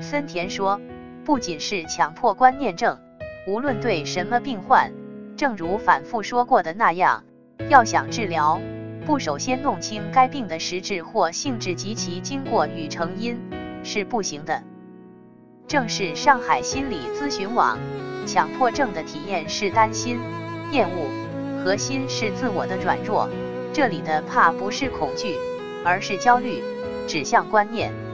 森田说不仅是强迫观念症无论对什么病患正如反复说过的那样要想治疗不首先弄清该病的实质或性质及其经过与成因是不行的。正是上海心理咨询网强迫症的体验是担心厌恶核心是自我的软弱。这里的怕不是恐惧而是焦虑指向观念。